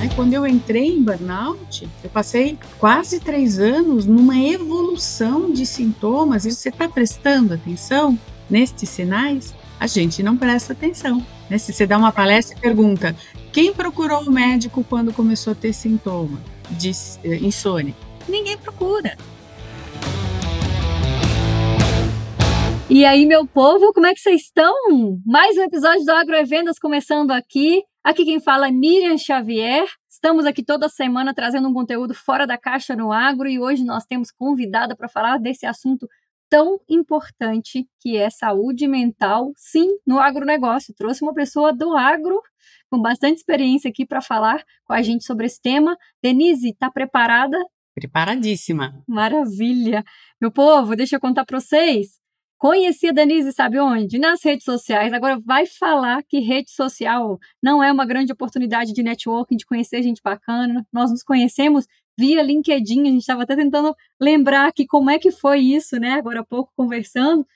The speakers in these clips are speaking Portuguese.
Aí, quando eu entrei em burnout, eu passei quase três anos numa evolução de sintomas. E você está prestando atenção nestes sinais? A gente não presta atenção. Né? Se você dá uma palestra e pergunta quem procurou o médico quando começou a ter sintoma de eh, insônia, ninguém procura. E aí, meu povo, como é que vocês estão? Mais um episódio do Agroevendas começando aqui. Aqui quem fala é Miriam Xavier. Estamos aqui toda semana trazendo um conteúdo fora da caixa no agro e hoje nós temos convidada para falar desse assunto tão importante que é saúde mental, sim, no agronegócio. Trouxe uma pessoa do agro com bastante experiência aqui para falar com a gente sobre esse tema. Denise, está preparada? Preparadíssima. Maravilha. Meu povo, deixa eu contar para vocês. Conheci a Denise, sabe onde? Nas redes sociais. Agora vai falar que rede social não é uma grande oportunidade de networking, de conhecer gente bacana. Nós nos conhecemos via LinkedIn, a gente estava até tentando lembrar aqui como é que foi isso, né? Agora há pouco conversando.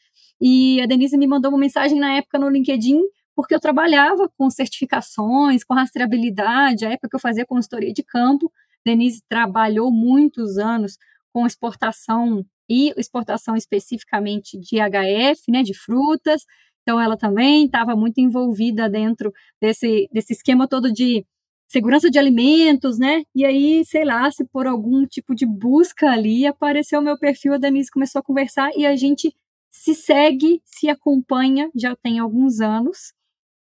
E a Denise me mandou uma mensagem na época no LinkedIn, porque eu trabalhava com certificações, com rastreabilidade, a época que eu fazia consultoria de campo. Denise trabalhou muitos anos com exportação e exportação especificamente de HF, né, de frutas. Então, ela também estava muito envolvida dentro desse, desse esquema todo de segurança de alimentos, né? E aí, sei lá, se por algum tipo de busca ali apareceu o meu perfil, a Denise começou a conversar e a gente se segue, se acompanha já tem alguns anos.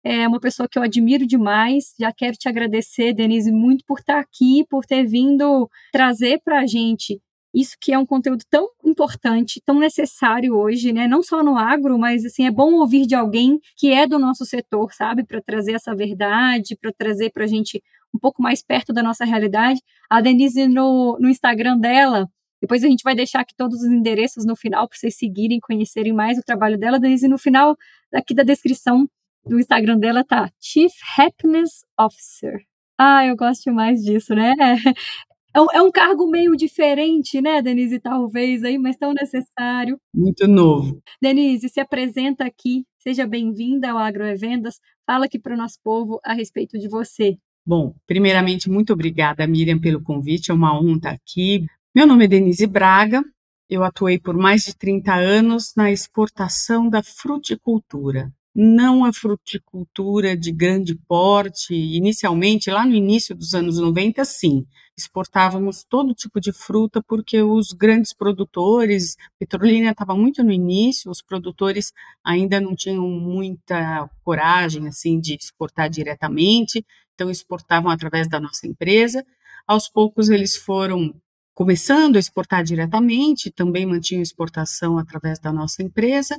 É uma pessoa que eu admiro demais. Já quero te agradecer, Denise, muito por estar aqui, por ter vindo trazer para a gente isso que é um conteúdo tão importante, tão necessário hoje, né? Não só no agro, mas assim é bom ouvir de alguém que é do nosso setor, sabe, para trazer essa verdade, para trazer para a gente um pouco mais perto da nossa realidade. A Denise no, no Instagram dela, depois a gente vai deixar aqui todos os endereços no final para vocês seguirem, conhecerem mais o trabalho dela. Denise no final aqui da descrição do Instagram dela tá Chief Happiness Officer. Ah, eu gosto mais disso, né? É um, é um cargo meio diferente, né, Denise, talvez aí, mas tão necessário. Muito novo. Denise, se apresenta aqui, seja bem-vinda ao Agroevendas, fala aqui para o nosso povo a respeito de você. Bom, primeiramente, muito obrigada, Miriam, pelo convite, é uma honra estar aqui. Meu nome é Denise Braga, eu atuei por mais de 30 anos na exportação da fruticultura não a fruticultura de grande porte. Inicialmente, lá no início dos anos 90, sim, exportávamos todo tipo de fruta porque os grandes produtores, Petrolina estava muito no início, os produtores ainda não tinham muita coragem assim de exportar diretamente, então exportavam através da nossa empresa. Aos poucos eles foram começando a exportar diretamente, também mantinham exportação através da nossa empresa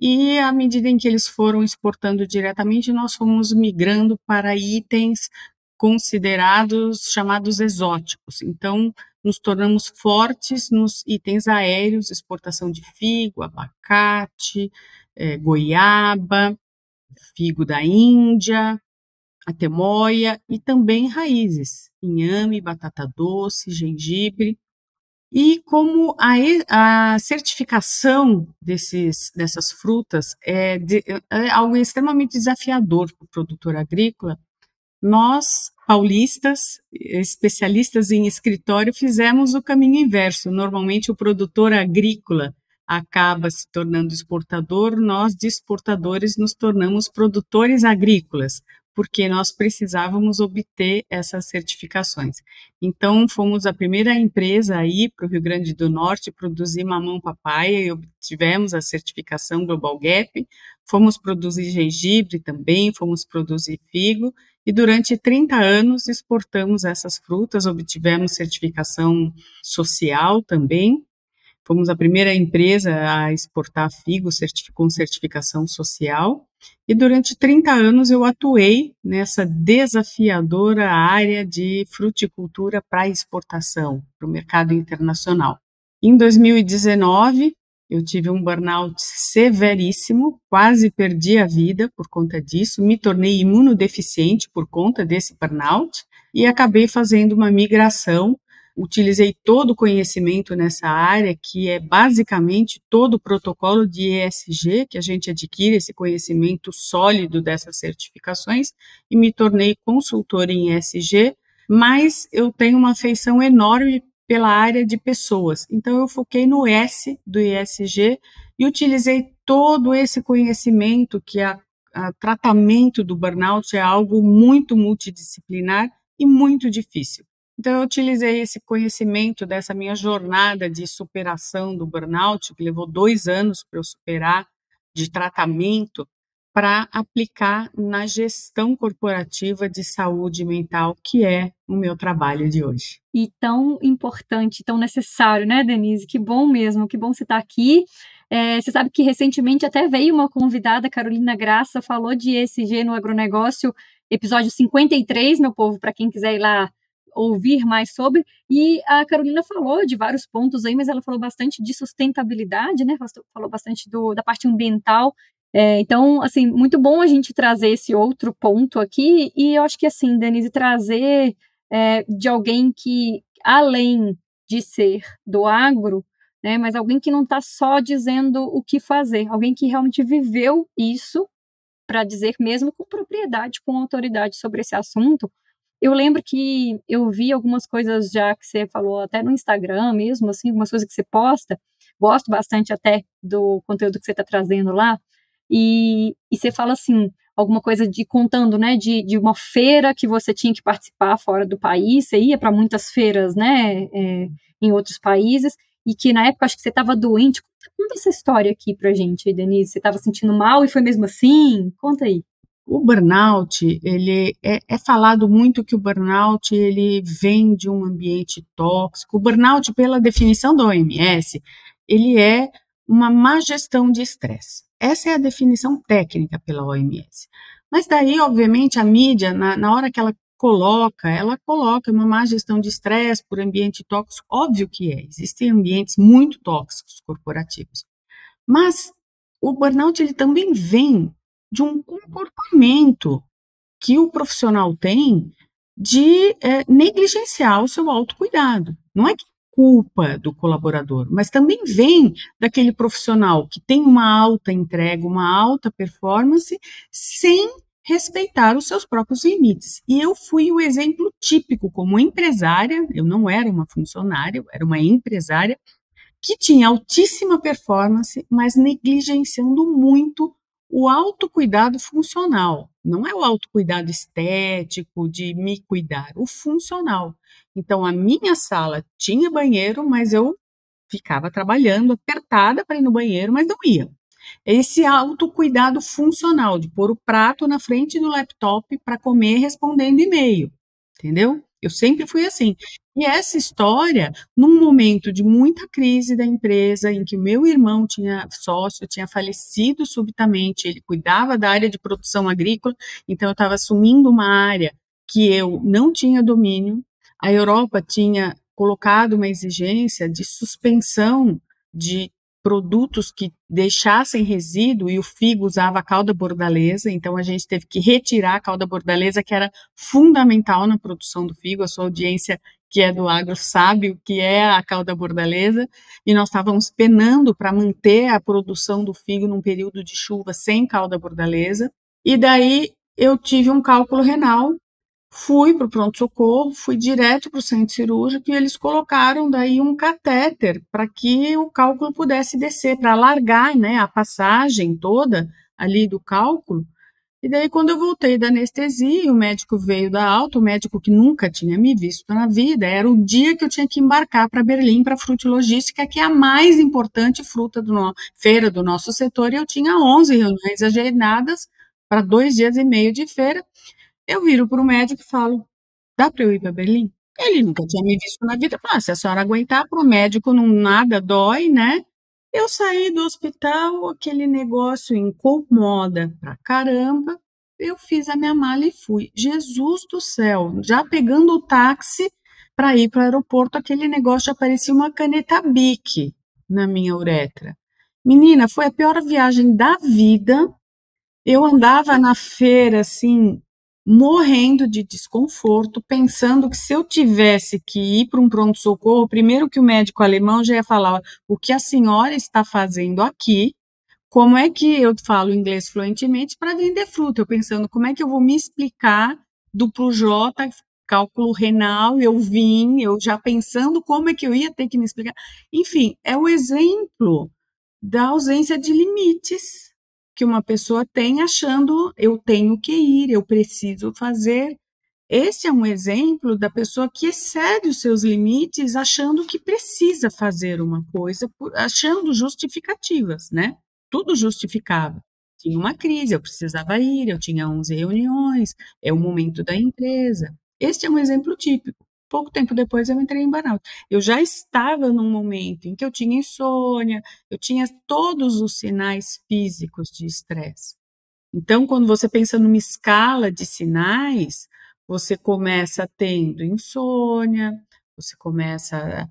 e à medida em que eles foram exportando diretamente, nós fomos migrando para itens considerados chamados exóticos. Então, nos tornamos fortes nos itens aéreos, exportação de figo, abacate, é, goiaba, figo da Índia, a e também raízes, inhame, batata doce, gengibre. E como a, a certificação desses, dessas frutas é, de, é algo extremamente desafiador para o produtor agrícola, nós, paulistas, especialistas em escritório, fizemos o caminho inverso. Normalmente, o produtor agrícola acaba se tornando exportador, nós, de exportadores, nos tornamos produtores agrícolas, porque nós precisávamos obter essas certificações. Então, fomos a primeira empresa aí para o Rio Grande do Norte produzir mamão papaya e obtivemos a certificação Global Gap. Fomos produzir gengibre também, fomos produzir figo e durante 30 anos exportamos essas frutas, obtivemos certificação social também. Fomos a primeira empresa a exportar figo com certificação social. E durante 30 anos eu atuei nessa desafiadora área de fruticultura para exportação, para o mercado internacional. Em 2019, eu tive um burnout severíssimo, quase perdi a vida por conta disso, me tornei imunodeficiente por conta desse burnout e acabei fazendo uma migração utilizei todo o conhecimento nessa área, que é basicamente todo o protocolo de ESG, que a gente adquire esse conhecimento sólido dessas certificações, e me tornei consultora em ESG mas eu tenho uma afeição enorme pela área de pessoas. Então eu foquei no S do ISG e utilizei todo esse conhecimento que a, a tratamento do burnout é algo muito multidisciplinar e muito difícil. Então, eu utilizei esse conhecimento dessa minha jornada de superação do burnout, que levou dois anos para eu superar, de tratamento, para aplicar na gestão corporativa de saúde mental, que é o meu trabalho de hoje. E tão importante, tão necessário, né, Denise? Que bom mesmo, que bom você estar tá aqui. É, você sabe que recentemente até veio uma convidada, Carolina Graça, falou de ESG no agronegócio, episódio 53, meu povo, para quem quiser ir lá ouvir mais sobre. E a Carolina falou de vários pontos aí, mas ela falou bastante de sustentabilidade, né? Falou bastante do, da parte ambiental. É, então, assim, muito bom a gente trazer esse outro ponto aqui. E eu acho que, assim, Denise, trazer é, de alguém que, além de ser do agro, né, mas alguém que não está só dizendo o que fazer, alguém que realmente viveu isso para dizer mesmo com propriedade, com autoridade sobre esse assunto, eu lembro que eu vi algumas coisas já que você falou até no Instagram mesmo, assim, algumas coisas que você posta. Gosto bastante até do conteúdo que você está trazendo lá. E, e você fala assim, alguma coisa de contando, né, de, de uma feira que você tinha que participar fora do país, você ia para muitas feiras, né, é, em outros países, e que na época acho que você estava doente. Conta, essa história aqui pra gente, Denise. Você estava sentindo mal e foi mesmo assim? Conta aí. O burnout, ele é, é, falado muito que o burnout ele vem de um ambiente tóxico. O burnout, pela definição da OMS, ele é uma má gestão de estresse. Essa é a definição técnica pela OMS. Mas daí, obviamente, a mídia, na, na hora que ela coloca, ela coloca uma má gestão de estresse por ambiente tóxico. Óbvio que é. Existem ambientes muito tóxicos corporativos. Mas o burnout ele também vem de um comportamento que o profissional tem de é, negligenciar o seu autocuidado. Não é que é culpa do colaborador, mas também vem daquele profissional que tem uma alta entrega, uma alta performance, sem respeitar os seus próprios limites. E eu fui o exemplo típico como empresária, eu não era uma funcionária, eu era uma empresária que tinha altíssima performance, mas negligenciando muito o autocuidado funcional. Não é o autocuidado estético de me cuidar, o funcional. Então, a minha sala tinha banheiro, mas eu ficava trabalhando apertada para ir no banheiro, mas não ia. Esse autocuidado funcional, de pôr o prato na frente do laptop para comer respondendo e-mail, entendeu? Eu sempre fui assim. E essa história, num momento de muita crise da empresa, em que meu irmão tinha sócio, tinha falecido subitamente, ele cuidava da área de produção agrícola, então eu estava assumindo uma área que eu não tinha domínio. A Europa tinha colocado uma exigência de suspensão de produtos que deixassem resíduo e o figo usava calda bordaleza, então a gente teve que retirar a calda bordaleza que era fundamental na produção do figo. A sua audiência que é do agro sabe o que é a calda bordaleza e nós estávamos penando para manter a produção do figo num período de chuva sem calda bordaleza. E daí eu tive um cálculo renal Fui para o pronto-socorro, fui direto para o centro cirúrgico e eles colocaram daí um catéter para que o cálculo pudesse descer, para alargar né, a passagem toda ali do cálculo. E daí, quando eu voltei da anestesia, o médico veio da alta, o médico que nunca tinha me visto na vida, era o dia que eu tinha que embarcar para Berlim, para a Frutilogística, que é a mais importante fruta do no... feira do nosso setor, e eu tinha 11 reuniões agendadas para dois dias e meio de feira. Eu viro para o médico e falo: dá para eu ir para Berlim? Ele nunca tinha me visto na vida. Ah, se a senhora aguentar, para o médico não nada dói, né? Eu saí do hospital, aquele negócio incomoda pra caramba. Eu fiz a minha mala e fui. Jesus do céu, já pegando o táxi para ir para o aeroporto, aquele negócio já parecia uma caneta bique na minha uretra. Menina, foi a pior viagem da vida. Eu andava na feira assim, morrendo de desconforto, pensando que se eu tivesse que ir para um pronto-socorro, primeiro que o médico alemão já ia falar o que a senhora está fazendo aqui, como é que eu falo inglês fluentemente para vender fruta? Eu pensando como é que eu vou me explicar do J cálculo renal, eu vim, eu já pensando como é que eu ia ter que me explicar. Enfim, é o exemplo da ausência de limites que uma pessoa tem achando eu tenho que ir, eu preciso fazer. Esse é um exemplo da pessoa que excede os seus limites achando que precisa fazer uma coisa, achando justificativas, né? Tudo justificava tinha uma crise, eu precisava ir, eu tinha 11 reuniões, é o momento da empresa. Este é um exemplo típico. Pouco tempo depois eu entrei em burnout. Eu já estava num momento em que eu tinha insônia, eu tinha todos os sinais físicos de estresse. Então, quando você pensa numa escala de sinais, você começa tendo insônia, você começa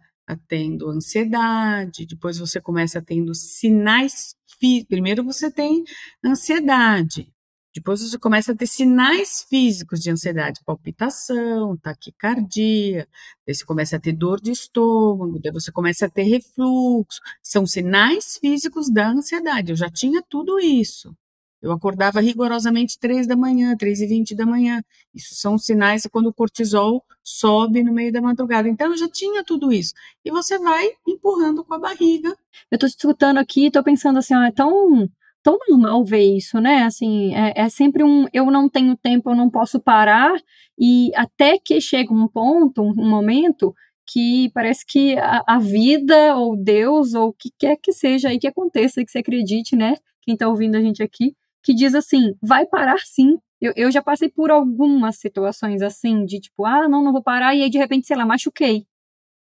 tendo ansiedade, depois você começa tendo sinais físicos. Primeiro você tem ansiedade, depois você começa a ter sinais físicos de ansiedade, palpitação, taquicardia, daí você começa a ter dor de estômago, daí você começa a ter refluxo. São sinais físicos da ansiedade. Eu já tinha tudo isso. Eu acordava rigorosamente três da manhã, três e vinte da manhã. Isso são sinais quando o cortisol sobe no meio da madrugada. Então, eu já tinha tudo isso. E você vai empurrando com a barriga. Eu estou escutando aqui, estou pensando assim, ó, é tão, tão normal ver isso, né? Assim, é, é sempre um, eu não tenho tempo, eu não posso parar. E até que chega um ponto, um, um momento que parece que a, a, vida ou Deus ou o que quer que seja aí que aconteça, que você acredite, né? Quem está ouvindo a gente aqui, que diz assim: vai parar sim. Eu, eu já passei por algumas situações assim, de tipo, ah, não, não vou parar, e aí de repente, sei lá, machuquei.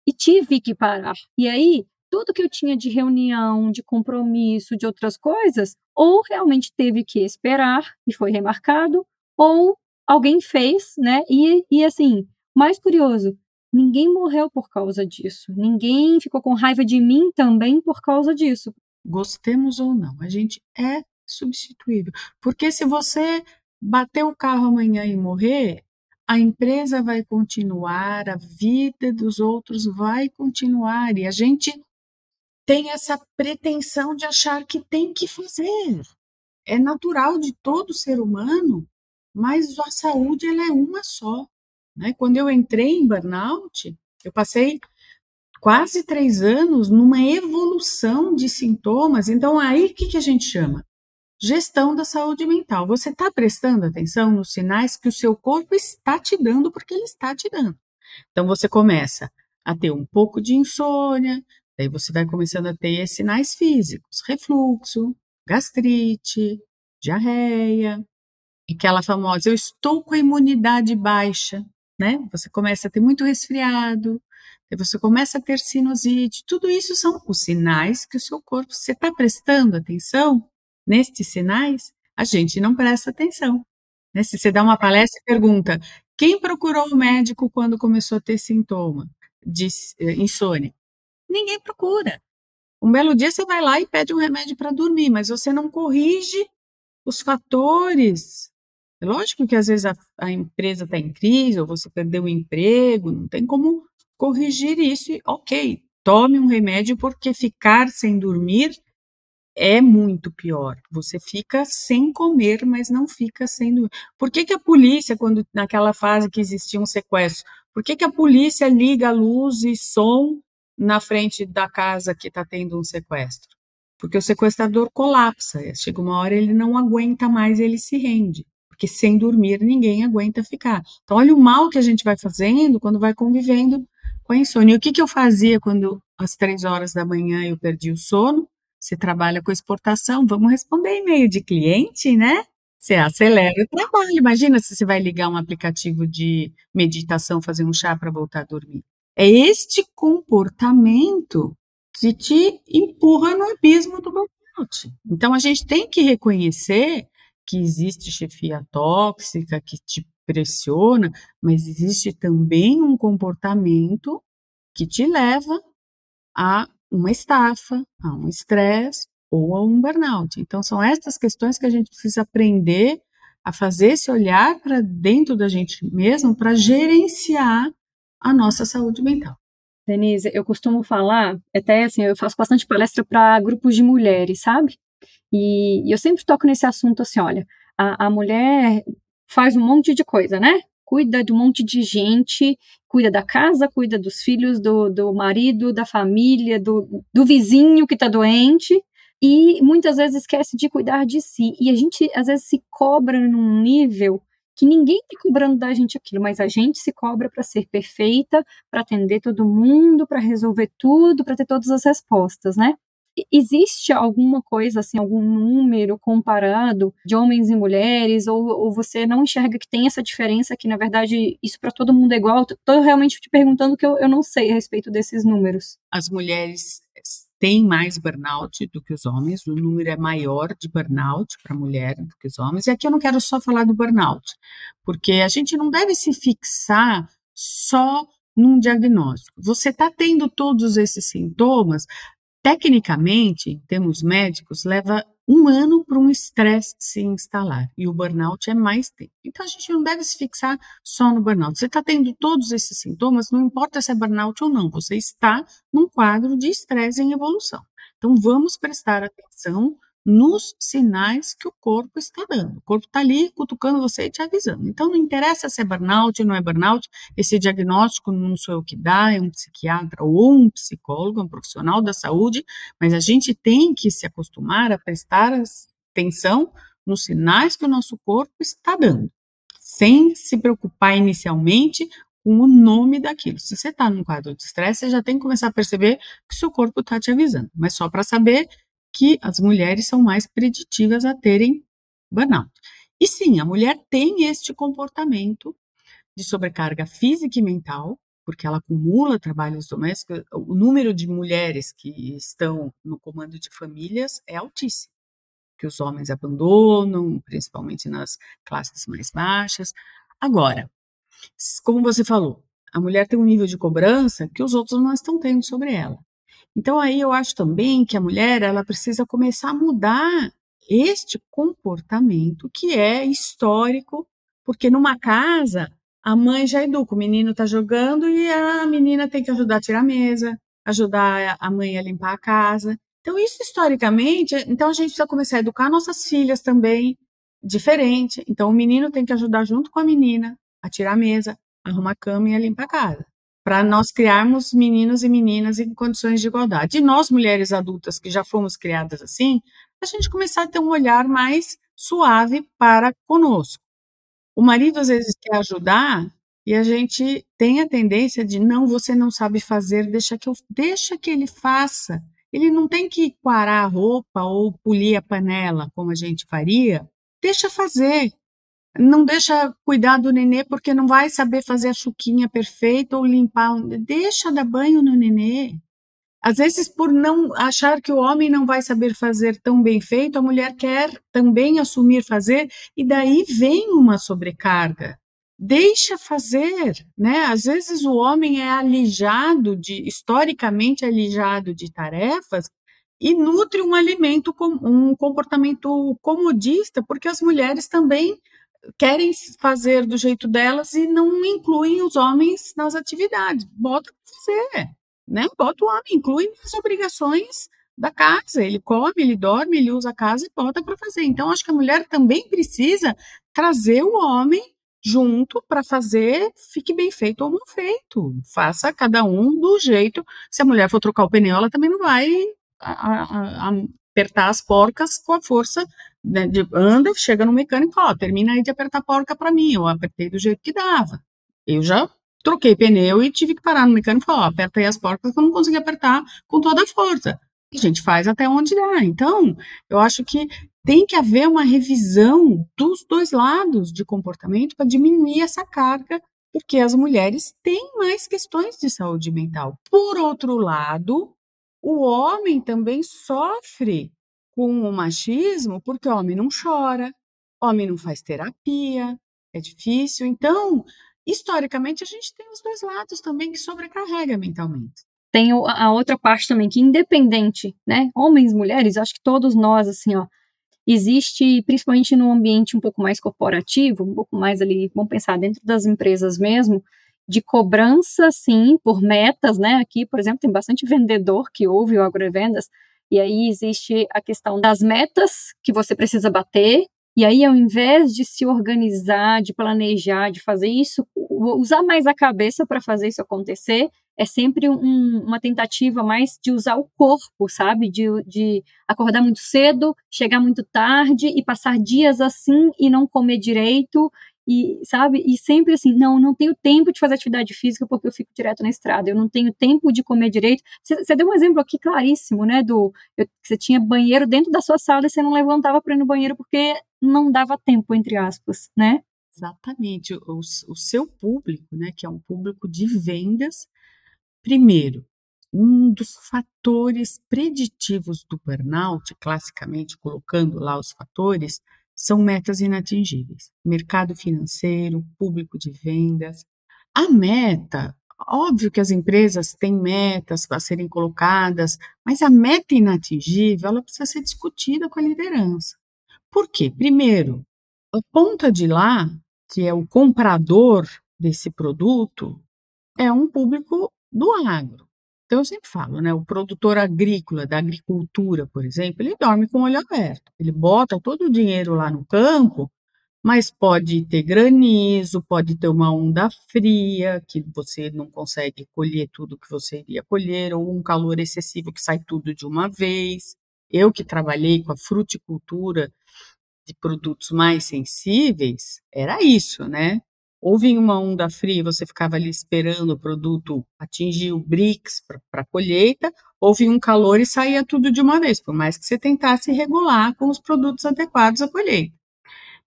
E tive que parar. E aí, tudo que eu tinha de reunião, de compromisso, de outras coisas, ou realmente teve que esperar e foi remarcado, ou alguém fez, né? E, e assim, mais curioso, ninguém morreu por causa disso. Ninguém ficou com raiva de mim também por causa disso. Gostemos ou não, a gente é substituível. Porque se você bater o carro amanhã e morrer, a empresa vai continuar, a vida dos outros vai continuar. E a gente tem essa pretensão de achar que tem que fazer. É natural de todo ser humano, mas a saúde ela é uma só. Né? Quando eu entrei em burnout, eu passei quase três anos numa evolução de sintomas. Então, aí o que, que a gente chama? Gestão da saúde mental. Você está prestando atenção nos sinais que o seu corpo está te dando, porque ele está te dando. Então, você começa a ter um pouco de insônia, daí você vai começando a ter sinais físicos: refluxo, gastrite, diarreia, aquela famosa, eu estou com a imunidade baixa, né? Você começa a ter muito resfriado, você começa a ter sinusite, tudo isso são os sinais que o seu corpo, você está prestando atenção nestes sinais, a gente não presta atenção. Né? Se você dá uma palestra e pergunta quem procurou o médico quando começou a ter sintoma de eh, insônia? Ninguém procura. Um belo dia você vai lá e pede um remédio para dormir, mas você não corrige os fatores. É lógico que às vezes a, a empresa está em crise, ou você perdeu o emprego, não tem como corrigir isso. E, ok, tome um remédio, porque ficar sem dormir é muito pior. Você fica sem comer, mas não fica sendo. Por que, que a polícia, quando naquela fase que existia um sequestro, por que, que a polícia liga a luz e som na frente da casa que está tendo um sequestro? Porque o sequestrador colapsa. Chega uma hora ele não aguenta mais, ele se rende. Porque sem dormir ninguém aguenta ficar. Então, olha o mal que a gente vai fazendo quando vai convivendo com a insônia. E o que, que eu fazia quando às três horas da manhã eu perdi o sono? Você trabalha com exportação, vamos responder e-mail de cliente, né? Você acelera o trabalho. Imagina se você vai ligar um aplicativo de meditação, fazer um chá para voltar a dormir. É este comportamento que te empurra no abismo do burnout. Então a gente tem que reconhecer que existe chefia tóxica que te pressiona, mas existe também um comportamento que te leva a uma estafa, a um estresse ou a um burnout. Então, são essas questões que a gente precisa aprender a fazer esse olhar para dentro da gente mesmo para gerenciar a nossa saúde mental. Denise, eu costumo falar, até assim, eu faço bastante palestra para grupos de mulheres, sabe? E, e, eu sempre toco nesse assunto assim, olha, a, a mulher faz um monte de coisa, né? cuida de um monte de gente, cuida da casa, cuida dos filhos, do, do marido, da família, do, do vizinho que está doente, e muitas vezes esquece de cuidar de si. E a gente, às vezes, se cobra num nível que ninguém está cobrando da gente aquilo, mas a gente se cobra para ser perfeita, para atender todo mundo, para resolver tudo, para ter todas as respostas, né? Existe alguma coisa, assim, algum número comparado de homens e mulheres, ou, ou você não enxerga que tem essa diferença, que na verdade isso para todo mundo é igual? Estou realmente te perguntando que eu, eu não sei a respeito desses números. As mulheres têm mais burnout do que os homens, o número é maior de burnout para mulher do que os homens. E aqui eu não quero só falar do burnout, porque a gente não deve se fixar só num diagnóstico. Você está tendo todos esses sintomas, Tecnicamente, em termos médicos, leva um ano para um estresse se instalar e o burnout é mais tempo. Então a gente não deve se fixar só no burnout. Você está tendo todos esses sintomas, não importa se é burnout ou não, você está num quadro de estresse em evolução. Então vamos prestar atenção nos sinais que o corpo está dando. O corpo está ali cutucando você e te avisando. Então, não interessa se é burnout ou não é burnout, esse diagnóstico não sou eu que dá, é um psiquiatra ou um psicólogo, um profissional da saúde, mas a gente tem que se acostumar a prestar atenção nos sinais que o nosso corpo está dando, sem se preocupar inicialmente com o nome daquilo. Se você está num quadro de estresse, você já tem que começar a perceber que seu corpo está te avisando. Mas só para saber que as mulheres são mais preditivas a terem burnout. E sim, a mulher tem este comportamento de sobrecarga física e mental, porque ela acumula trabalhos domésticos. O número de mulheres que estão no comando de famílias é altíssimo, que os homens abandonam, principalmente nas classes mais baixas. Agora, como você falou, a mulher tem um nível de cobrança que os outros não estão tendo sobre ela. Então aí eu acho também que a mulher ela precisa começar a mudar este comportamento que é histórico, porque numa casa a mãe já educa, o menino está jogando e a menina tem que ajudar a tirar a mesa, ajudar a mãe a limpar a casa. Então isso historicamente, então a gente precisa começar a educar nossas filhas também diferente. Então o menino tem que ajudar junto com a menina a tirar a mesa, arrumar a cama e a limpar a casa para nós criarmos meninos e meninas em condições de igualdade. E nós, mulheres adultas que já fomos criadas assim, a gente começar a ter um olhar mais suave para conosco. O marido às vezes quer ajudar e a gente tem a tendência de não, você não sabe fazer, deixa que eu, deixa que ele faça. Ele não tem que quarar a roupa ou polir a panela como a gente faria. Deixa fazer não deixa cuidar do nenê porque não vai saber fazer a chuquinha perfeita ou limpar. Deixa dar banho no nenê. Às vezes, por não achar que o homem não vai saber fazer tão bem feito, a mulher quer também assumir fazer, e daí vem uma sobrecarga. Deixa fazer, né? Às vezes o homem é alijado de, historicamente alijado de tarefas e nutre um alimento, um comportamento comodista, porque as mulheres também querem fazer do jeito delas e não incluem os homens nas atividades. Bota para fazer, né? Bota o homem, inclui as obrigações da casa. Ele come, ele dorme, ele usa a casa e bota para fazer. Então, acho que a mulher também precisa trazer o homem junto para fazer, fique bem feito ou mal feito. Faça cada um do jeito. Se a mulher for trocar o pneu, ela também não vai a, a, a, apertar as porcas com a força né, de, anda, chega no mecânico, ó, termina aí de apertar a porca para mim, eu apertei do jeito que dava. Eu já troquei pneu e tive que parar no mecânico e falar, ó, aperta aí as porcas que eu não consegui apertar com toda a força. A gente faz até onde dá. Então, eu acho que tem que haver uma revisão dos dois lados de comportamento para diminuir essa carga, porque as mulheres têm mais questões de saúde mental. Por outro lado, o homem também sofre com o machismo porque o homem não chora, homem não faz terapia, é difícil. Então, historicamente, a gente tem os dois lados também que sobrecarrega mentalmente. Tem a outra parte também que independente, né? Homens, mulheres, acho que todos nós assim, ó, existe principalmente no ambiente um pouco mais corporativo, um pouco mais ali, vamos pensar dentro das empresas mesmo, de cobrança, sim, por metas, né? Aqui, por exemplo, tem bastante vendedor que ouve o agrovendas, e aí existe a questão das metas que você precisa bater, E aí, ao invés de se organizar, de planejar, de fazer isso, usar mais a cabeça para fazer isso acontecer, é sempre um, uma tentativa mais de usar o corpo, sabe? De, de acordar muito cedo, chegar muito tarde e passar dias assim e não comer direito e sabe e sempre assim não não tenho tempo de fazer atividade física porque eu fico direto na estrada eu não tenho tempo de comer direito. Você deu um exemplo aqui claríssimo né do você tinha banheiro dentro da sua sala e você não levantava para ir no banheiro porque não dava tempo entre aspas né? Exatamente o, o seu público né que é um público de vendas Primeiro, um dos fatores preditivos do burnout, classicamente colocando lá os fatores, são metas inatingíveis. Mercado financeiro, público de vendas. A meta, óbvio que as empresas têm metas a serem colocadas, mas a meta inatingível ela precisa ser discutida com a liderança. Por quê? Primeiro, a ponta de lá, que é o comprador desse produto, é um público do agro. Então, eu sempre falo, né? O produtor agrícola, da agricultura, por exemplo, ele dorme com o olho aberto. Ele bota todo o dinheiro lá no campo, mas pode ter granizo, pode ter uma onda fria, que você não consegue colher tudo que você iria colher, ou um calor excessivo que sai tudo de uma vez. Eu que trabalhei com a fruticultura de produtos mais sensíveis, era isso, né? Ou vinha uma onda fria você ficava ali esperando o produto atingir o BRICS para a colheita, ou vinha um calor e saía tudo de uma vez, por mais que você tentasse regular com os produtos adequados à colheita.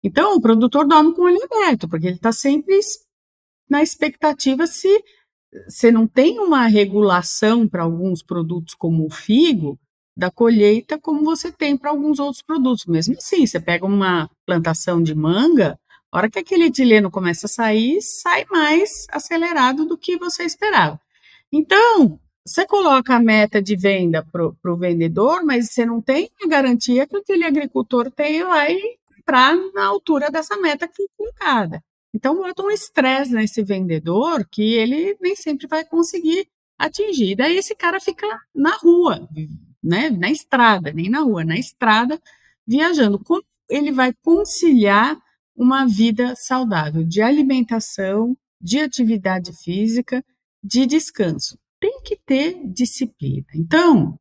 Então, o produtor dorme com o olho aberto, porque ele está sempre na expectativa se você não tem uma regulação para alguns produtos como o figo, da colheita como você tem para alguns outros produtos. Mesmo assim, você pega uma plantação de manga, a hora que aquele etileno começa a sair, sai mais acelerado do que você esperava. Então, você coloca a meta de venda para o vendedor, mas você não tem a garantia que aquele agricultor tem, vai comprar na altura dessa meta que foi colocada. Então, bota um estresse nesse vendedor que ele nem sempre vai conseguir atingir. Daí esse cara fica na rua, né? na estrada, nem na rua, na estrada, viajando. Como ele vai conciliar uma vida saudável de alimentação, de atividade física, de descanso. Tem que ter disciplina. Então,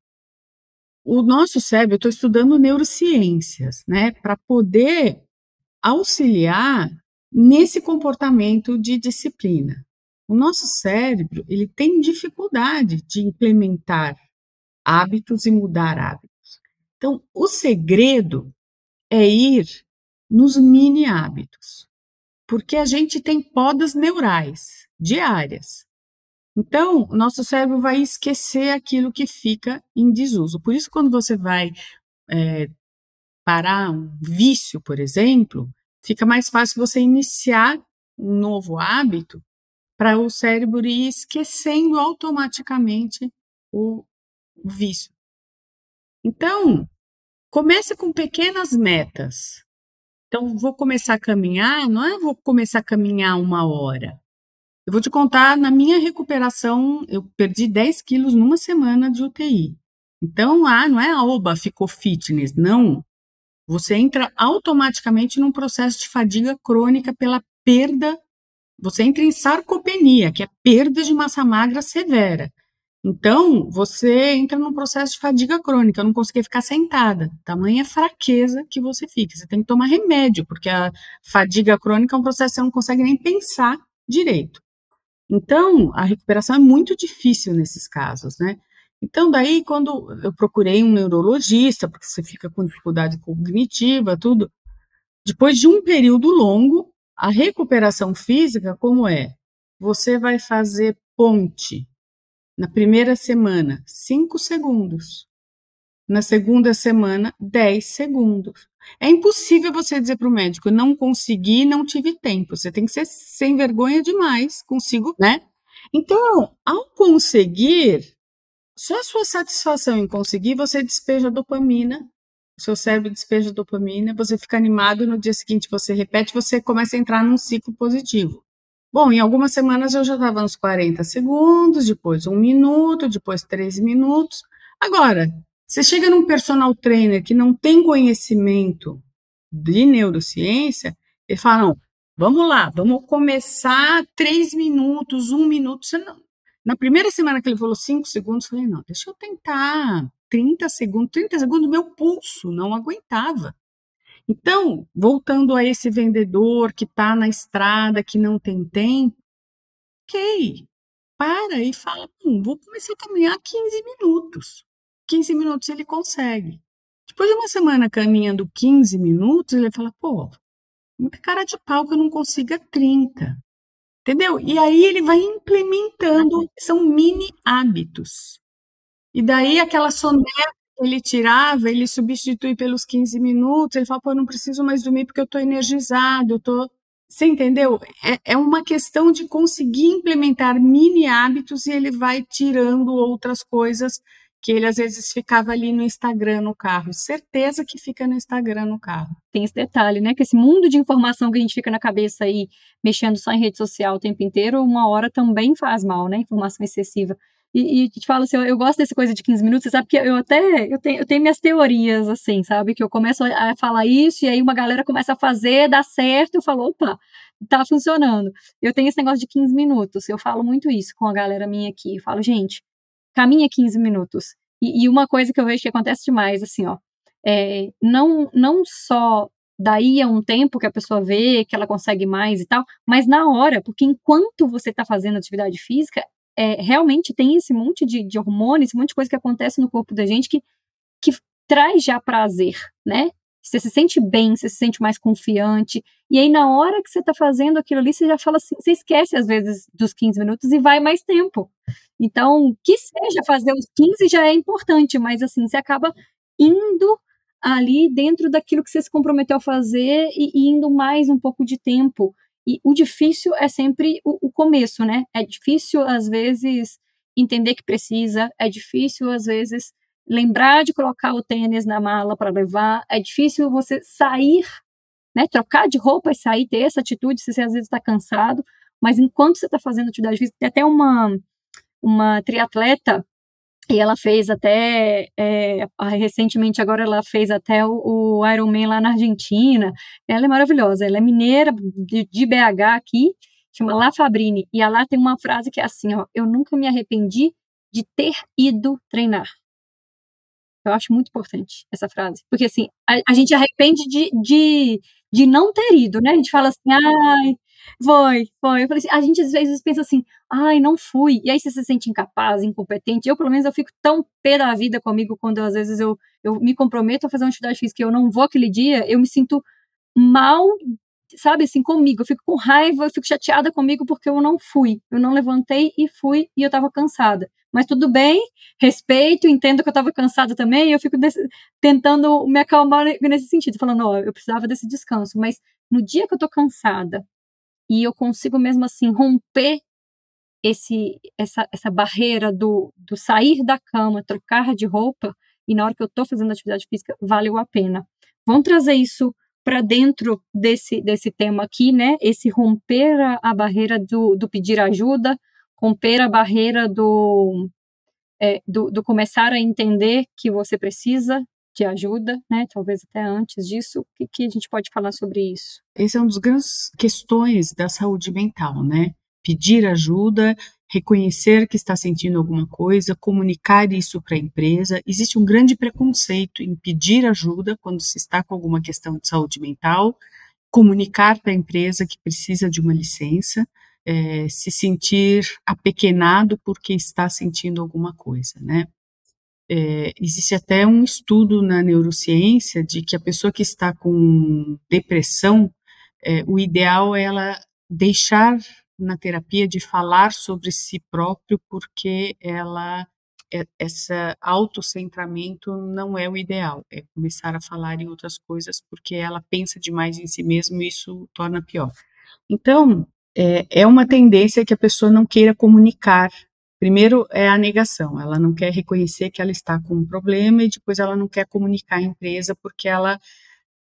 o nosso cérebro, eu estou estudando neurociências, né, para poder auxiliar nesse comportamento de disciplina. O nosso cérebro, ele tem dificuldade de implementar hábitos e mudar hábitos. Então, o segredo é ir nos mini hábitos, porque a gente tem podas neurais diárias. Então, nosso cérebro vai esquecer aquilo que fica em desuso. Por isso, quando você vai é, parar um vício, por exemplo, fica mais fácil você iniciar um novo hábito para o cérebro ir esquecendo automaticamente o, vício. Então, comece com pequenas metas. Então, vou começar a caminhar, não é vou começar a caminhar uma hora. Eu vou te contar, na minha recuperação, eu perdi 10 quilos numa semana de UTI. Então, ah, não é a oba ficou fitness, não. Você entra automaticamente num processo de fadiga crônica pela perda. Você entra em sarcopenia, que é perda de massa magra severa. Então, você entra num processo de fadiga crônica, não conseguir ficar sentada. Tamanha fraqueza que você fica. Você tem que tomar remédio, porque a fadiga crônica é um processo que você não consegue nem pensar direito. Então, a recuperação é muito difícil nesses casos, né? Então, daí, quando eu procurei um neurologista, porque você fica com dificuldade cognitiva, tudo, depois de um período longo, a recuperação física, como é? Você vai fazer ponte na primeira semana, 5 segundos. Na segunda semana, 10 segundos. É impossível você dizer para o médico, não consegui, não tive tempo. Você tem que ser sem vergonha demais consigo, né? Então, ao conseguir, só a sua satisfação em conseguir, você despeja dopamina, o seu cérebro despeja dopamina, você fica animado, no dia seguinte você repete, você começa a entrar num ciclo positivo. Bom, em algumas semanas eu já estava nos 40 segundos, depois um minuto, depois três minutos. Agora, você chega num personal trainer que não tem conhecimento de neurociência, ele fala, não, vamos lá, vamos começar três minutos, um minuto. Você não... Na primeira semana que ele falou cinco segundos, eu falei, não, deixa eu tentar 30 segundos. 30 segundos, meu pulso não aguentava. Então, voltando a esse vendedor que está na estrada, que não tem tempo, ok, para e fala, hum, vou começar a caminhar 15 minutos. 15 minutos ele consegue. Depois de uma semana caminhando 15 minutos, ele fala, pô, muita cara de pau que eu não consiga 30. Entendeu? E aí ele vai implementando, são mini hábitos. E daí aquela soneca ele tirava, ele substitui pelos 15 minutos, ele fala, pô, eu não preciso mais dormir porque eu estou energizado, eu tô... Você entendeu? É, é uma questão de conseguir implementar mini hábitos e ele vai tirando outras coisas que ele às vezes ficava ali no Instagram no carro. Certeza que fica no Instagram no carro. Tem esse detalhe, né? Que esse mundo de informação que a gente fica na cabeça aí, mexendo só em rede social o tempo inteiro, uma hora também faz mal, né? Informação excessiva. E, e te falo assim, eu, eu, gosto dessa coisa de 15 minutos, você sabe que eu até eu tenho, eu tenho minhas teorias, assim, sabe? Que eu começo a falar isso, e aí uma galera começa a fazer, dá certo, eu falo, opa, tá funcionando. Eu tenho esse negócio de 15 minutos, eu falo muito isso com a galera minha aqui. Eu falo, gente, caminha 15 minutos. E, e, uma coisa que eu vejo que acontece demais, assim, ó, é, não, não só daí a um tempo que a pessoa vê que ela consegue mais e tal, mas na hora, porque enquanto você está fazendo atividade física, é, realmente tem esse monte de, de hormônios, esse monte de coisa que acontece no corpo da gente que, que traz já prazer, né? Você se sente bem, você se sente mais confiante. E aí, na hora que você está fazendo aquilo ali, você já fala assim, você esquece às vezes dos 15 minutos e vai mais tempo. Então, que seja fazer os 15 já é importante, mas assim, você acaba indo ali dentro daquilo que você se comprometeu a fazer e, e indo mais um pouco de tempo. E o difícil é sempre o, o começo, né? É difícil, às vezes, entender que precisa, é difícil, às vezes, lembrar de colocar o tênis na mala para levar, é difícil você sair, né, trocar de roupa e sair, ter essa atitude se você às vezes está cansado, mas enquanto você está fazendo atividade física, tem até uma, uma triatleta, e ela fez até, é, recentemente agora ela fez até o, o Ironman lá na Argentina, ela é maravilhosa, ela é mineira de, de BH aqui, chama La Fabrini, e lá tem uma frase que é assim, ó, eu nunca me arrependi de ter ido treinar. Eu acho muito importante essa frase. Porque, assim, a, a gente arrepende de, de, de não ter ido, né? A gente fala assim, ai, foi, foi. Eu falei assim, a gente às vezes pensa assim, ai, não fui. E aí você se sente incapaz, incompetente. Eu, pelo menos, eu fico tão pé da vida comigo quando às vezes eu, eu me comprometo a fazer uma atividade física e eu não vou aquele dia, eu me sinto mal sabe, assim, comigo. Eu fico com raiva, eu fico chateada comigo porque eu não fui. Eu não levantei e fui e eu estava cansada. Mas tudo bem, respeito, entendo que eu estava cansada também, e eu fico tentando me acalmar nesse sentido, falando, ó, oh, eu precisava desse descanso. Mas no dia que eu estou cansada e eu consigo mesmo assim romper esse, essa, essa barreira do, do sair da cama, trocar de roupa, e na hora que eu estou fazendo atividade física, valeu a pena. Vamos trazer isso para dentro desse, desse tema aqui, né? Esse romper a, a barreira do, do, pedir ajuda, romper a barreira do, é, do, do, começar a entender que você precisa de ajuda, né? Talvez até antes disso. O que, que a gente pode falar sobre isso? Esse é um dos grandes questões da saúde mental, né? Pedir ajuda reconhecer que está sentindo alguma coisa, comunicar isso para a empresa. Existe um grande preconceito em pedir ajuda quando se está com alguma questão de saúde mental, comunicar para a empresa que precisa de uma licença, é, se sentir apequenado porque está sentindo alguma coisa, né? É, existe até um estudo na neurociência de que a pessoa que está com depressão, é, o ideal é ela deixar na terapia de falar sobre si próprio, porque ela é, essa autocentramento não é o ideal, é começar a falar em outras coisas porque ela pensa demais em si mesmo e isso torna pior. Então, é, é uma tendência que a pessoa não queira comunicar. Primeiro é a negação, ela não quer reconhecer que ela está com um problema e depois ela não quer comunicar à empresa porque ela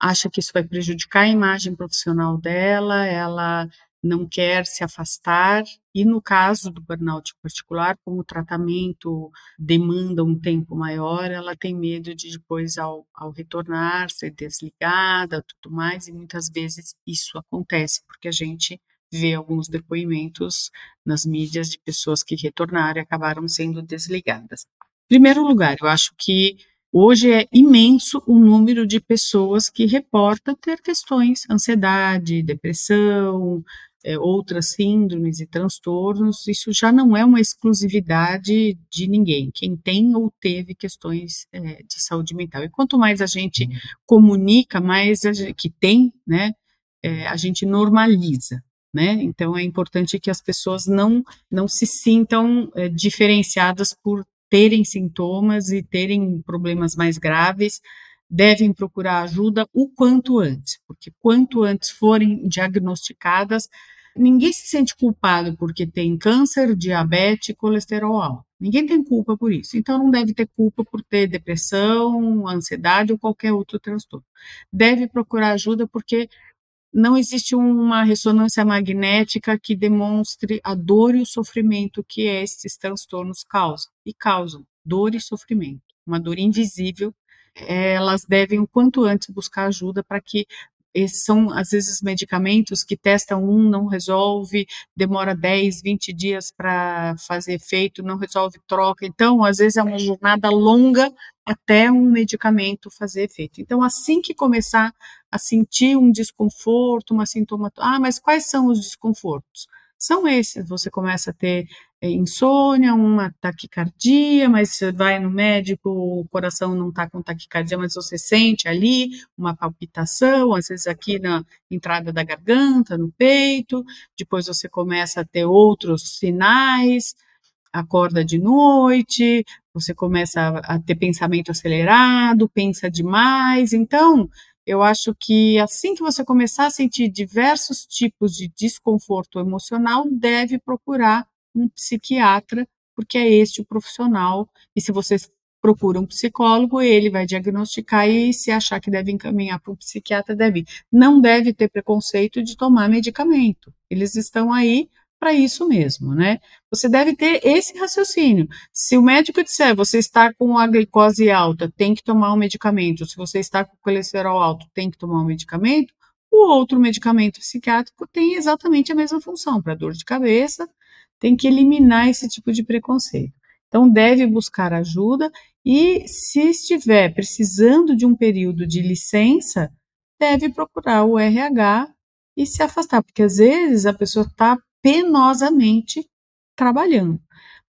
acha que isso vai prejudicar a imagem profissional dela, ela não quer se afastar, e no caso do burnout particular, como o tratamento demanda um tempo maior, ela tem medo de depois, ao, ao retornar, ser desligada, tudo mais, e muitas vezes isso acontece, porque a gente vê alguns depoimentos nas mídias de pessoas que retornaram e acabaram sendo desligadas. Em primeiro lugar, eu acho que Hoje é imenso o número de pessoas que reportam ter questões, ansiedade, depressão, é, outras síndromes e transtornos. Isso já não é uma exclusividade de ninguém. Quem tem ou teve questões é, de saúde mental. E quanto mais a gente comunica, mais a gente, que tem, né, é, a gente normaliza. Né? Então é importante que as pessoas não, não se sintam é, diferenciadas por terem sintomas e terem problemas mais graves, devem procurar ajuda o quanto antes, porque quanto antes forem diagnosticadas, ninguém se sente culpado porque tem câncer, diabetes e colesterol alto. Ninguém tem culpa por isso. Então não deve ter culpa por ter depressão, ansiedade ou qualquer outro transtorno. Deve procurar ajuda porque não existe uma ressonância magnética que demonstre a dor e o sofrimento que esses transtornos causam. E causam dor e sofrimento, uma dor invisível. Elas devem, o quanto antes, buscar ajuda para que esses são, às vezes, medicamentos que testam um, não resolve, demora 10, 20 dias para fazer efeito, não resolve, troca. Então, às vezes, é uma jornada longa até um medicamento fazer efeito. Então, assim que começar a sentir um desconforto, uma sintoma, ah, mas quais são os desconfortos? São esses, você começa a ter insônia, uma taquicardia, mas você vai no médico, o coração não está com taquicardia, mas você sente ali uma palpitação, às vezes aqui na entrada da garganta, no peito, depois você começa a ter outros sinais, acorda de noite, você começa a, a ter pensamento acelerado, pensa demais, então eu acho que assim que você começar a sentir diversos tipos de desconforto emocional, deve procurar um psiquiatra, porque é este o profissional, e se você procura um psicólogo, ele vai diagnosticar e se achar que deve encaminhar para um psiquiatra, deve. Não deve ter preconceito de tomar medicamento. Eles estão aí para isso mesmo, né? Você deve ter esse raciocínio. Se o médico disser você está com a glicose alta, tem que tomar um medicamento. Se você está com colesterol alto, tem que tomar um medicamento. O outro medicamento psiquiátrico tem exatamente a mesma função para dor de cabeça, tem que eliminar esse tipo de preconceito. Então, deve buscar ajuda e, se estiver precisando de um período de licença, deve procurar o RH e se afastar, porque às vezes a pessoa está penosamente trabalhando.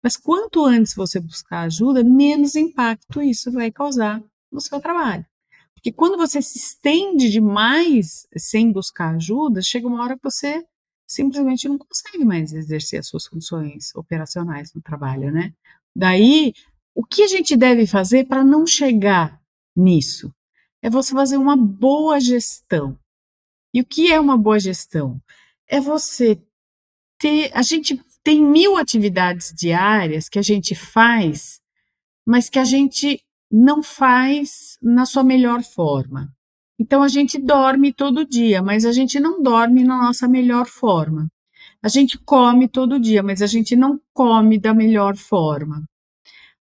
Mas quanto antes você buscar ajuda, menos impacto isso vai causar no seu trabalho. Porque quando você se estende demais sem buscar ajuda, chega uma hora que você simplesmente não consegue mais exercer as suas funções operacionais no trabalho, né? Daí, o que a gente deve fazer para não chegar nisso? É você fazer uma boa gestão. E o que é uma boa gestão? É você ter. A gente tem mil atividades diárias que a gente faz, mas que a gente não faz na sua melhor forma. Então a gente dorme todo dia, mas a gente não dorme na nossa melhor forma. A gente come todo dia, mas a gente não come da melhor forma.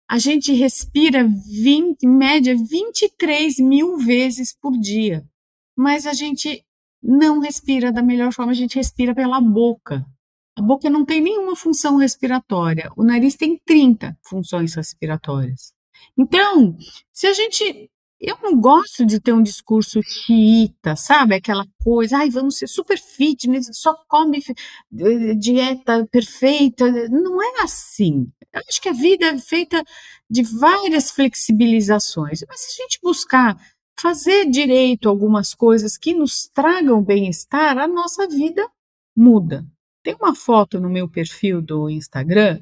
A gente respira 20, em média 23 mil vezes por dia, mas a gente não respira da melhor forma, a gente respira pela boca. A boca não tem nenhuma função respiratória, o nariz tem 30 funções respiratórias. Então, se a gente eu não gosto de ter um discurso xiita, sabe? Aquela coisa, ai, vamos ser super fitness, só come dieta perfeita. Não é assim. Eu acho que a vida é feita de várias flexibilizações. Mas se a gente buscar fazer direito algumas coisas que nos tragam bem-estar, a nossa vida muda. Tem uma foto no meu perfil do Instagram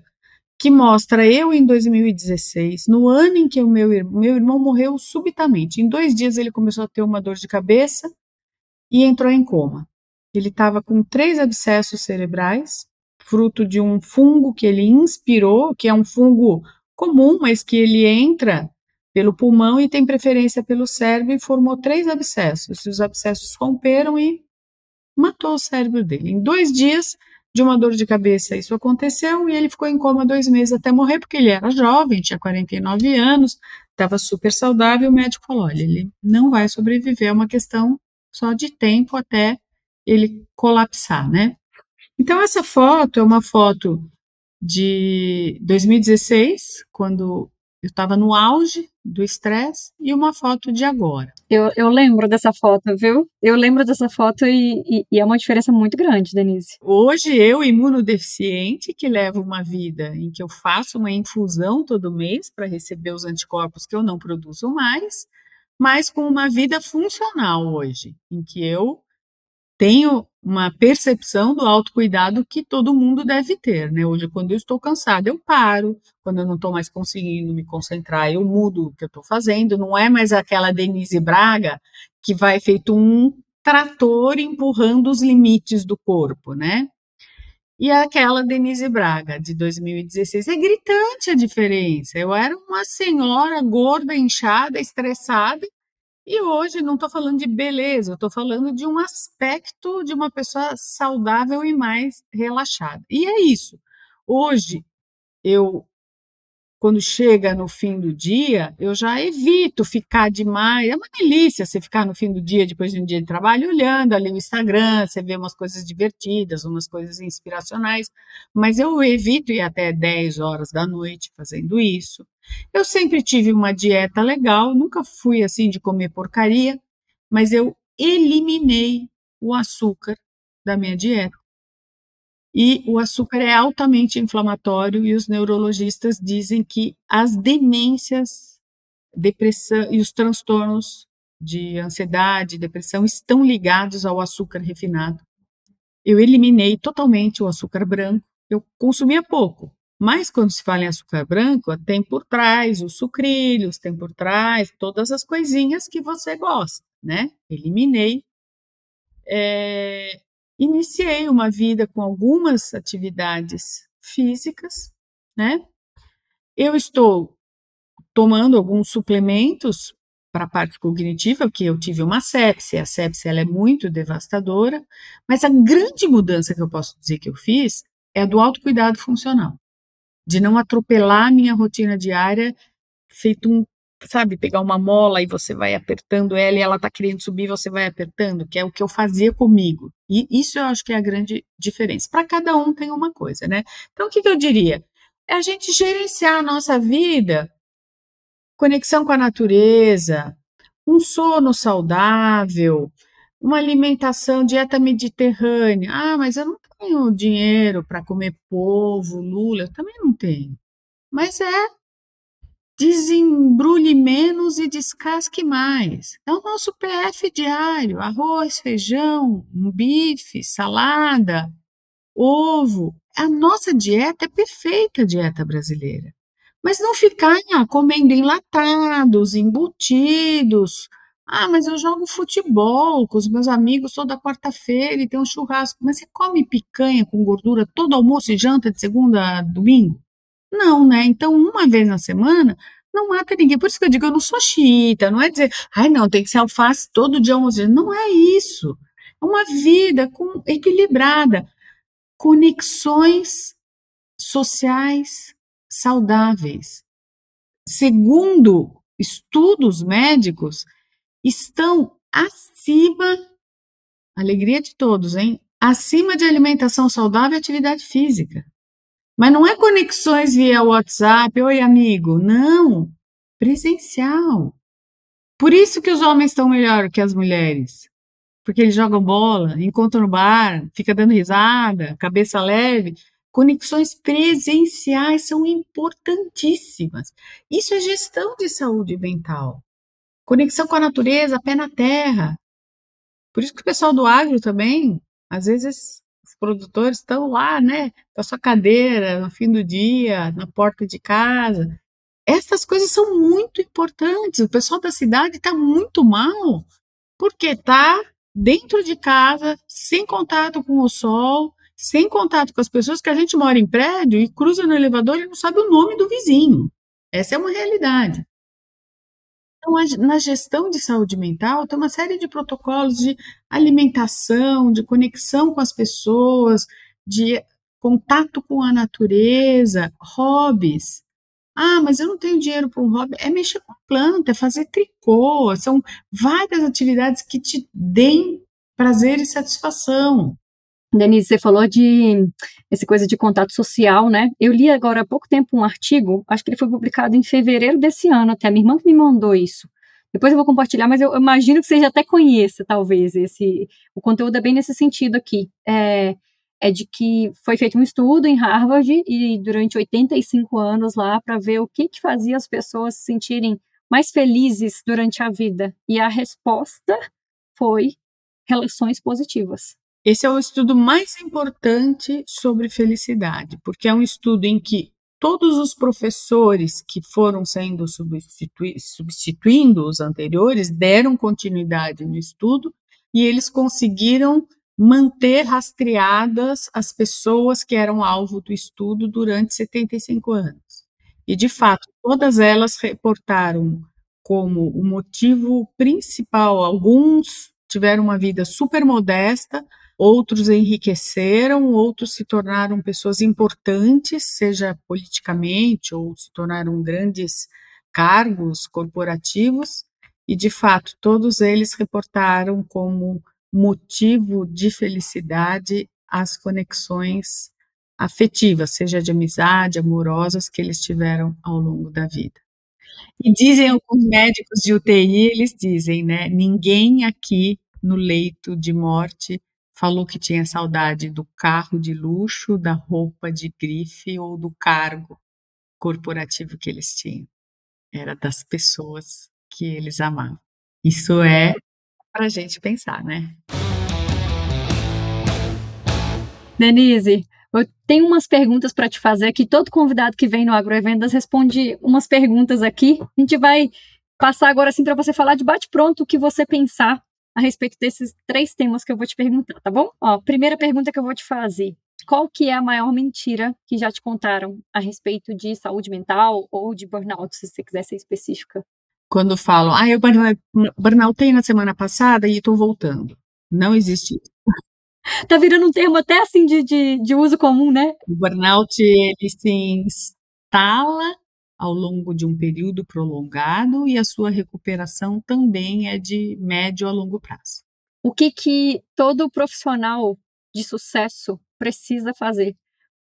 que mostra eu em 2016, no ano em que o meu, meu irmão morreu subitamente. Em dois dias ele começou a ter uma dor de cabeça e entrou em coma. Ele estava com três abscessos cerebrais, fruto de um fungo que ele inspirou, que é um fungo comum, mas que ele entra pelo pulmão e tem preferência pelo cérebro e formou três abscessos. Os abscessos romperam e matou o cérebro dele. Em dois dias de uma dor de cabeça, isso aconteceu e ele ficou em coma dois meses até morrer, porque ele era jovem, tinha 49 anos, estava super saudável. O médico falou: olha, ele não vai sobreviver, é uma questão só de tempo até ele colapsar, né? Então, essa foto é uma foto de 2016, quando eu estava no auge do estresse, e uma foto de agora. Eu, eu lembro dessa foto, viu? Eu lembro dessa foto e, e, e, é uma diferença muito grande, Denise. Hoje, eu, imunodeficiente, que levo uma vida em que eu faço uma infusão todo mês para receber os anticorpos que eu não produzo mais, mas com uma vida funcional hoje, em que eu tenho uma percepção do autocuidado que todo mundo deve ter, né? Hoje, quando eu estou cansada, eu paro. Quando eu não estou mais conseguindo me concentrar, eu mudo o que eu estou fazendo. Não é mais aquela Denise Braga que vai feito um trator empurrando os limites do corpo, né? E aquela Denise Braga de 2016 é gritante a diferença. Eu era uma senhora gorda, inchada, estressada, e hoje não estou falando de beleza, estou falando de um aspecto de uma pessoa saudável e mais relaxada. E é isso. Hoje, eu quando chega no fim do dia, eu já evito ficar demais. É uma delícia você ficar no fim do dia, depois de um dia de trabalho, olhando ali o Instagram, você vê umas coisas divertidas, umas coisas inspiracionais, mas eu evito ir até 10 horas da noite fazendo isso. Eu sempre tive uma dieta legal, nunca fui assim de comer porcaria, mas eu eliminei o açúcar da minha dieta. E o açúcar é altamente inflamatório e os neurologistas dizem que as demências, depressão e os transtornos de ansiedade, depressão estão ligados ao açúcar refinado. Eu eliminei totalmente o açúcar branco. Eu consumia pouco, mas quando se fala em açúcar branco, tem por trás os sucrilhos, tem por trás todas as coisinhas que você gosta, né? Eliminei. É, iniciei uma vida com algumas atividades físicas, né? Eu estou tomando alguns suplementos para a parte cognitiva, porque eu tive uma sepse, a sepse ela é muito devastadora, mas a grande mudança que eu posso dizer que eu fiz é a do autocuidado funcional, de não atropelar a minha rotina diária feito um sabe, pegar uma mola e você vai apertando ela e ela está querendo subir, você vai apertando, que é o que eu fazia comigo. E isso eu acho que é a grande diferença. Para cada um tem uma coisa, né? Então, o que, que eu diria? É a gente gerenciar a nossa vida, conexão com a natureza, um sono saudável, uma alimentação, dieta mediterrânea. Ah, mas eu não tenho dinheiro para comer polvo, lula, eu também não tenho. Mas é desembrulhe menos e descasque mais. É o nosso PF diário: arroz, feijão, um bife, salada, ovo. A nossa dieta é perfeita, a dieta brasileira. Mas não ficar comendo enlatados, embutidos. Ah, mas eu jogo futebol com os meus amigos toda quarta-feira e tem um churrasco. Mas você come picanha com gordura todo almoço e janta de segunda a domingo? Não, né? Então, uma vez na semana, não mata ninguém. Por isso que eu digo, eu não sou xiita, não é dizer, ai não, tem que ser alface todo dia almoço. Não é isso. É uma vida com, equilibrada. Conexões sociais saudáveis. Segundo estudos médicos, estão acima, alegria de todos, hein? Acima de alimentação saudável e atividade física. Mas não é conexões via WhatsApp, oi amigo, não, presencial. Por isso que os homens estão melhor que as mulheres. Porque eles jogam bola, encontram no bar, fica dando risada, cabeça leve. Conexões presenciais são importantíssimas. Isso é gestão de saúde mental. Conexão com a natureza, pé na terra. Por isso que o pessoal do agro também, às vezes, produtores estão lá, né, com a sua cadeira no fim do dia, na porta de casa. Essas coisas são muito importantes. O pessoal da cidade está muito mal porque está dentro de casa, sem contato com o sol, sem contato com as pessoas que a gente mora em prédio e cruza no elevador e não sabe o nome do vizinho. Essa é uma realidade. Então, na gestão de saúde mental, tem uma série de protocolos de alimentação, de conexão com as pessoas, de contato com a natureza, hobbies. Ah, mas eu não tenho dinheiro para um hobby. É mexer com planta, é fazer tricô. São várias atividades que te deem prazer e satisfação. Denise, você falou de essa coisa de contato social, né? Eu li agora há pouco tempo um artigo, acho que ele foi publicado em fevereiro desse ano, até a minha irmã que me mandou isso. Depois eu vou compartilhar, mas eu imagino que você já até conheça, talvez, esse. O conteúdo é bem nesse sentido aqui. É, é de que foi feito um estudo em Harvard e durante 85 anos lá para ver o que, que fazia as pessoas se sentirem mais felizes durante a vida. E a resposta foi relações positivas. Esse é o estudo mais importante sobre felicidade, porque é um estudo em que todos os professores que foram sendo substitui substituindo os anteriores deram continuidade no estudo e eles conseguiram manter rastreadas as pessoas que eram alvo do estudo durante 75 anos. E, de fato, todas elas reportaram como o motivo principal, alguns tiveram uma vida super modesta, outros enriqueceram, outros se tornaram pessoas importantes, seja politicamente ou se tornaram grandes cargos corporativos, e de fato todos eles reportaram como motivo de felicidade as conexões afetivas, seja de amizade, amorosas que eles tiveram ao longo da vida. E dizem alguns médicos de UTI, eles dizem, né, ninguém aqui no leito de morte falou que tinha saudade do carro de luxo, da roupa de grife ou do cargo corporativo que eles tinham. Era das pessoas que eles amavam. Isso é para a gente pensar, né? Denise, eu tenho umas perguntas para te fazer aqui. Todo convidado que vem no Agroevendas responde umas perguntas aqui. A gente vai passar agora assim para você falar de bate pronto o que você pensar a respeito desses três temas que eu vou te perguntar, tá bom? Ó, primeira pergunta que eu vou te fazer. Qual que é a maior mentira que já te contaram a respeito de saúde mental ou de burnout, se você quiser ser específica? Quando falam, ah, eu burnoutei na semana passada e estou voltando. Não existe isso. tá virando um termo até assim de, de, de uso comum, né? O burnout, ele se instala ao longo de um período prolongado e a sua recuperação também é de médio a longo prazo. O que que todo profissional de sucesso precisa fazer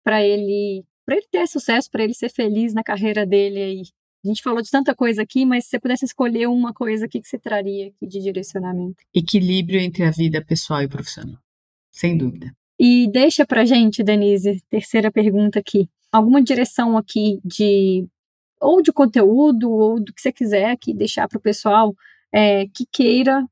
para ele para ele ter sucesso, para ele ser feliz na carreira dele aí? A gente falou de tanta coisa aqui, mas se você pudesse escolher uma coisa, o que, que você traria aqui de direcionamento? Equilíbrio entre a vida pessoal e profissional, sem dúvida. E deixa pra gente, Denise, terceira pergunta aqui. Alguma direção aqui de ou de conteúdo, ou do que você quiser aqui deixar para o pessoal é, que queira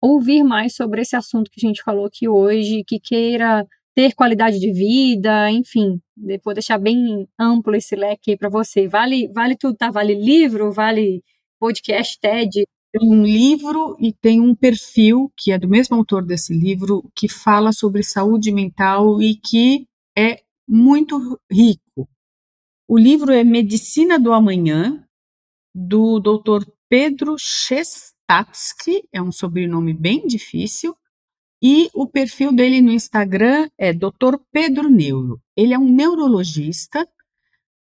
ouvir mais sobre esse assunto que a gente falou aqui hoje, que queira ter qualidade de vida, enfim, vou deixar bem amplo esse leque para você. Vale, vale tudo, tá? Vale livro, vale podcast, TED. Tem um livro e tem um perfil que é do mesmo autor desse livro que fala sobre saúde mental e que é muito rico. O livro é Medicina do Amanhã, do Dr. Pedro Chestatsky, é um sobrenome bem difícil, e o perfil dele no Instagram é Dr. Pedro Neuro. Ele é um neurologista,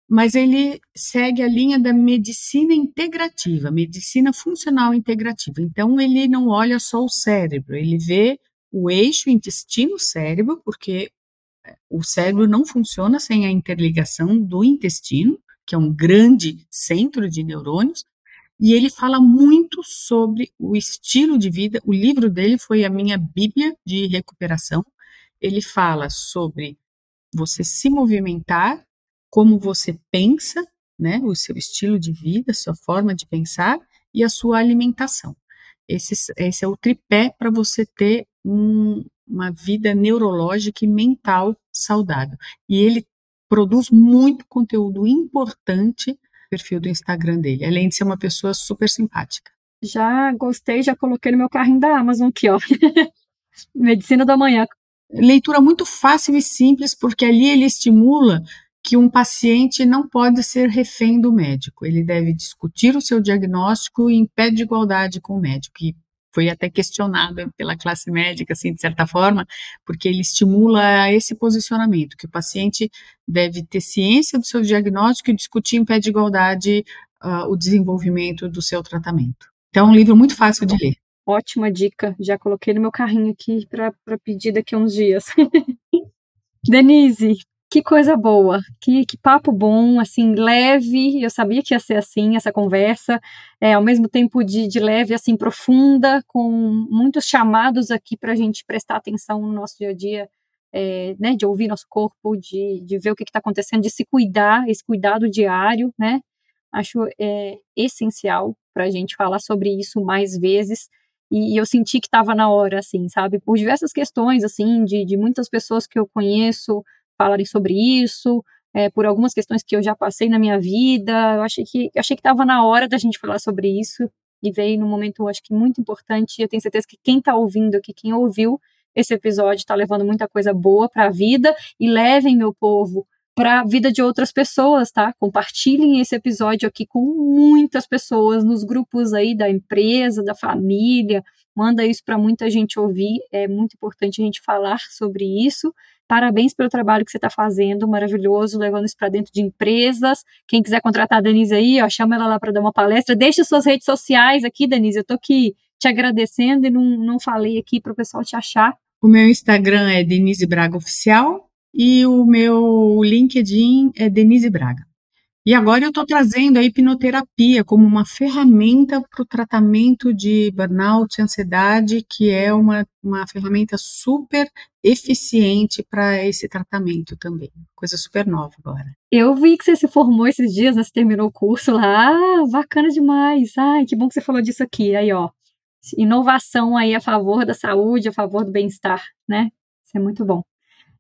mas ele segue a linha da medicina integrativa, medicina funcional integrativa. Então, ele não olha só o cérebro, ele vê o eixo intestino-cérebro, porque o cérebro não funciona sem a interligação do intestino, que é um grande centro de neurônios, e ele fala muito sobre o estilo de vida. O livro dele foi a minha bíblia de recuperação. Ele fala sobre você se movimentar, como você pensa, né, o seu estilo de vida, sua forma de pensar e a sua alimentação. Esse, esse é o tripé para você ter um, uma vida neurológica e mental saudável. E ele produz muito conteúdo importante no perfil do Instagram dele, além de ser uma pessoa super simpática. Já gostei, já coloquei no meu carrinho da Amazon aqui, ó. Medicina da manhã. Leitura muito fácil e simples, porque ali ele estimula que um paciente não pode ser refém do médico. Ele deve discutir o seu diagnóstico em pé de igualdade com o médico. E foi até questionado pela classe médica, assim, de certa forma, porque ele estimula esse posicionamento, que o paciente deve ter ciência do seu diagnóstico e discutir em pé de igualdade uh, o desenvolvimento do seu tratamento. Então, é um livro muito fácil de ler. Ótima dica, já coloquei no meu carrinho aqui para pedir daqui a uns dias. Denise, que coisa boa, que, que papo bom, assim, leve. Eu sabia que ia ser assim, essa conversa, é, ao mesmo tempo de, de leve, assim, profunda, com muitos chamados aqui para a gente prestar atenção no nosso dia a dia, é, né, de ouvir nosso corpo, de, de ver o que está acontecendo, de se cuidar, esse cuidado diário, né? Acho é, essencial para a gente falar sobre isso mais vezes. E, e eu senti que estava na hora, assim, sabe? Por diversas questões, assim, de, de muitas pessoas que eu conheço, falarem sobre isso, é, por algumas questões que eu já passei na minha vida. Eu achei que achei que estava na hora da gente falar sobre isso e veio num momento, acho que muito importante. Eu tenho certeza que quem está ouvindo aqui, quem ouviu esse episódio, está levando muita coisa boa para a vida e levem meu povo para a vida de outras pessoas, tá? Compartilhem esse episódio aqui com muitas pessoas nos grupos aí da empresa, da família. Manda isso para muita gente ouvir. É muito importante a gente falar sobre isso. Parabéns pelo trabalho que você está fazendo, maravilhoso, levando isso para dentro de empresas. Quem quiser contratar a Denise aí, ó, chama ela lá para dar uma palestra. Deixe suas redes sociais aqui, Denise. Eu estou aqui te agradecendo e não, não falei aqui para o pessoal te achar. O meu Instagram é Denise Braga Oficial e o meu LinkedIn é Denise Braga. E agora eu estou trazendo a hipnoterapia como uma ferramenta para o tratamento de burnout ansiedade, que é uma, uma ferramenta super eficiente para esse tratamento também. Coisa super nova agora. Eu vi que você se formou esses dias, né? Você terminou o curso lá. Ah, bacana demais. Ai, que bom que você falou disso aqui. Aí, ó. Inovação aí a favor da saúde, a favor do bem-estar, né? Isso é muito bom.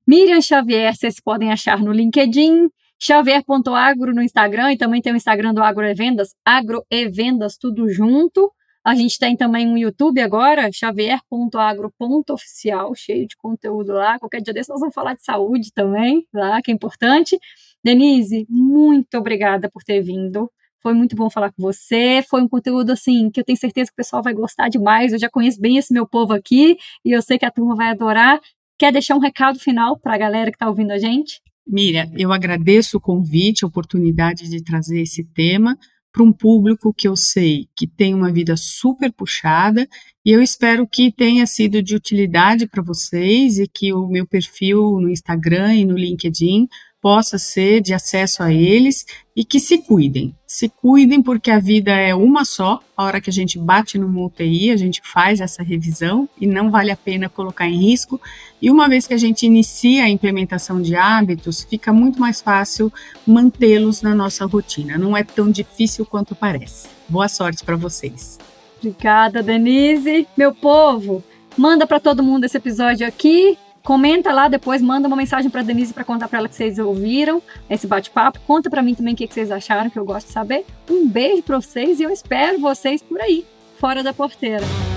Miriam Xavier, vocês podem achar no LinkedIn Xavier.agro no Instagram e também tem o Instagram do Agroevendas, Agroevendas, tudo junto. A gente tem também um YouTube agora, xavier.agro.oficial, cheio de conteúdo lá. Qualquer dia desse nós vamos falar de saúde também, lá, que é importante. Denise, muito obrigada por ter vindo. Foi muito bom falar com você. Foi um conteúdo assim que eu tenho certeza que o pessoal vai gostar demais. Eu já conheço bem esse meu povo aqui e eu sei que a turma vai adorar. Quer deixar um recado final para a galera que está ouvindo a gente? Miriam, eu agradeço o convite, a oportunidade de trazer esse tema para um público que eu sei que tem uma vida super puxada e eu espero que tenha sido de utilidade para vocês e que o meu perfil no Instagram e no LinkedIn possa ser de acesso a eles e que se cuidem. Se cuidem porque a vida é uma só. A hora que a gente bate numa UTI, a gente faz essa revisão e não vale a pena colocar em risco. E uma vez que a gente inicia a implementação de hábitos, fica muito mais fácil mantê-los na nossa rotina. Não é tão difícil quanto parece. Boa sorte para vocês. Obrigada, Denise. Meu povo, manda para todo mundo esse episódio aqui Comenta lá depois, manda uma mensagem para Denise para contar para ela que vocês ouviram esse bate-papo. Conta para mim também o que, que vocês acharam, que eu gosto de saber. Um beijo para vocês e eu espero vocês por aí, fora da porteira.